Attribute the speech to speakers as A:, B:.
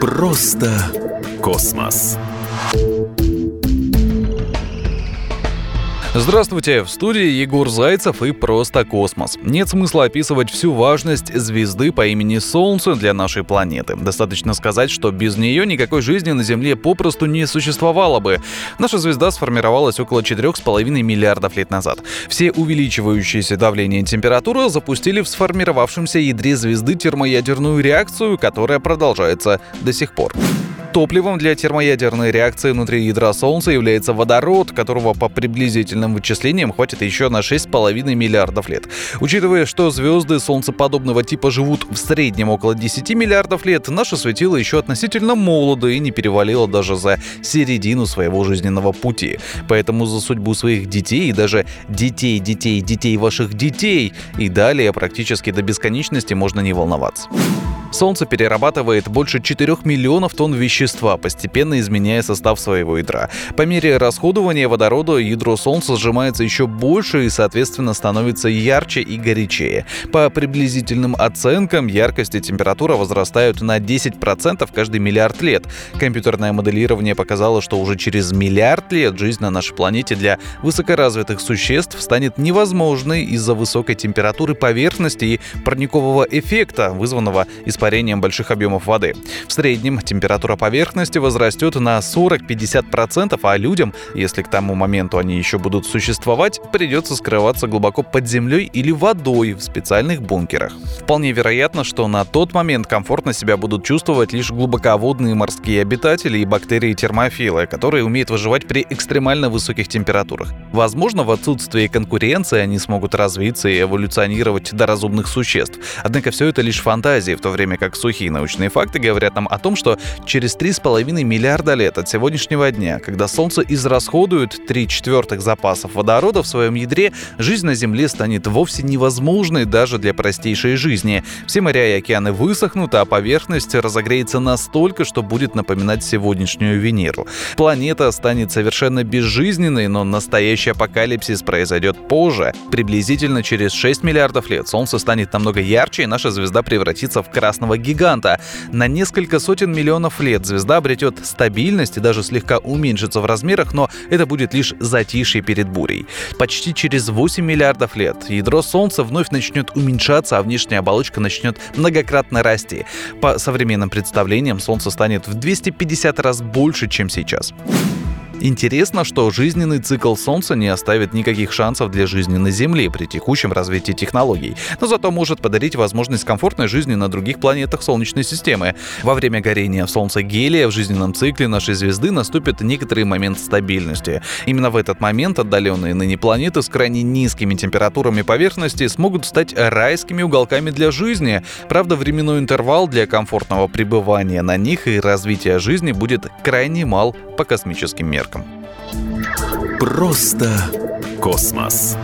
A: Просто космос.
B: Здравствуйте, в студии Егор Зайцев и «Просто космос». Нет смысла описывать всю важность звезды по имени Солнце для нашей планеты. Достаточно сказать, что без нее никакой жизни на Земле попросту не существовало бы. Наша звезда сформировалась около 4,5 миллиардов лет назад. Все увеличивающиеся давление и температура запустили в сформировавшемся ядре звезды термоядерную реакцию, которая продолжается до сих пор. Топливом для термоядерной реакции внутри ядра Солнца является водород, которого по приблизительным вычислениям хватит еще на 6,5 миллиардов лет. Учитывая, что звезды солнцеподобного типа живут в среднем около 10 миллиардов лет, наше светило еще относительно молодо и не перевалило даже за середину своего жизненного пути. Поэтому за судьбу своих детей и даже детей, детей, детей ваших детей и далее практически до бесконечности можно не волноваться. Солнце перерабатывает больше 4 миллионов тонн вещества, постепенно изменяя состав своего ядра. По мере расходования водорода ядро Солнца сжимается еще больше и, соответственно, становится ярче и горячее. По приблизительным оценкам, яркость и температура возрастают на 10% каждый миллиард лет. Компьютерное моделирование показало, что уже через миллиард лет жизнь на нашей планете для высокоразвитых существ станет невозможной из-за высокой температуры поверхности и парникового эффекта, вызванного испарением испарением больших объемов воды. В среднем температура поверхности возрастет на 40-50%, а людям, если к тому моменту они еще будут существовать, придется скрываться глубоко под землей или водой в специальных бункерах. Вполне вероятно, что на тот момент комфортно себя будут чувствовать лишь глубоководные морские обитатели и бактерии-термофилы, которые умеют выживать при экстремально высоких температурах. Возможно, в отсутствии конкуренции они смогут развиться и эволюционировать до разумных существ. Однако все это лишь фантазии, в то время время как сухие научные факты говорят нам о том, что через 3,5 миллиарда лет от сегодняшнего дня, когда Солнце израсходует 3 четвертых запасов водорода в своем ядре, жизнь на Земле станет вовсе невозможной даже для простейшей жизни. Все моря и океаны высохнут, а поверхность разогреется настолько, что будет напоминать сегодняшнюю Венеру. Планета станет совершенно безжизненной, но настоящий апокалипсис произойдет позже. Приблизительно через 6 миллиардов лет Солнце станет намного ярче, и наша звезда превратится в красный красного гиганта. На несколько сотен миллионов лет звезда обретет стабильность и даже слегка уменьшится в размерах, но это будет лишь затишье перед бурей. Почти через 8 миллиардов лет ядро Солнца вновь начнет уменьшаться, а внешняя оболочка начнет многократно расти. По современным представлениям Солнце станет в 250 раз больше, чем сейчас. Интересно, что жизненный цикл Солнца не оставит никаких шансов для жизни на Земле при текущем развитии технологий, но зато может подарить возможность комфортной жизни на других планетах Солнечной системы. Во время горения Солнца гелия в жизненном цикле нашей звезды наступит некоторый момент стабильности. Именно в этот момент отдаленные ныне планеты с крайне низкими температурами поверхности смогут стать райскими уголками для жизни. Правда, временной интервал для комфортного пребывания на них и развития жизни будет крайне мал по космическим меркам.
A: Просто космос.